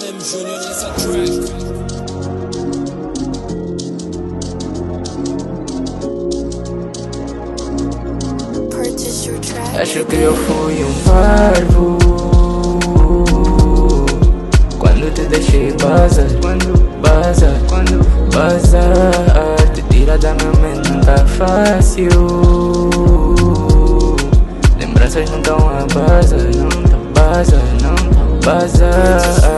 Júnior nessa track. Purchase your track. Acho que eu fui um parvo Quando te deixei bazar Quando bazar Quando bazar Te tira da minha mente não tá fácil Lembranças não tão a bazar Não tão bazar Não tão bazar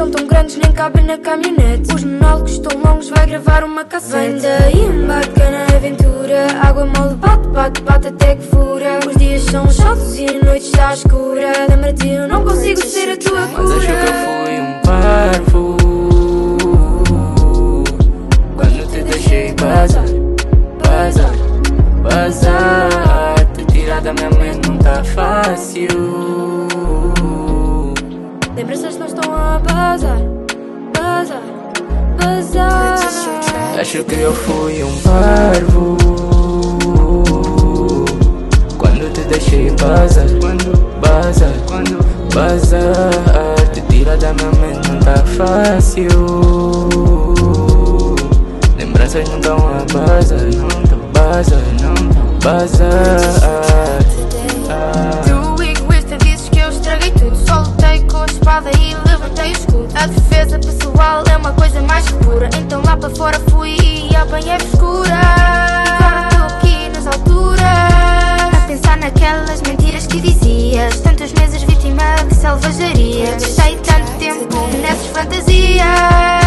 são tão grandes nem cabem na caminhonete. Os monólogos tão longos vai gravar uma cassete. Vem daí um bacana aventura. Água mole bate, bate, bate até que fura. Os dias são chatos e a noite está escura. Lembra-te eu não consigo ser a tua Mas acho que eu cura. fui um parvo Quando te deixei bazar, bazar, bazar. Te tirar da minha mente não tá fácil bazar. Acho que eu fui um parvo Quando te deixei bazar, quando bazar, quando bazar Te tira da minha mente não tá fácil Lembranças não tão a bazar, bazar, bazar Today. Tu egoísta dizes que eu estraguei tudo Só lutei com a espada e a defesa pessoal é uma coisa mais pura. Então lá para fora fui e a banheira escura. Agora estou aqui nas alturas. A pensar naquelas mentiras que dizias. Tantos meses vítima de selvageria. Deixei tanto tempo nessas fantasias.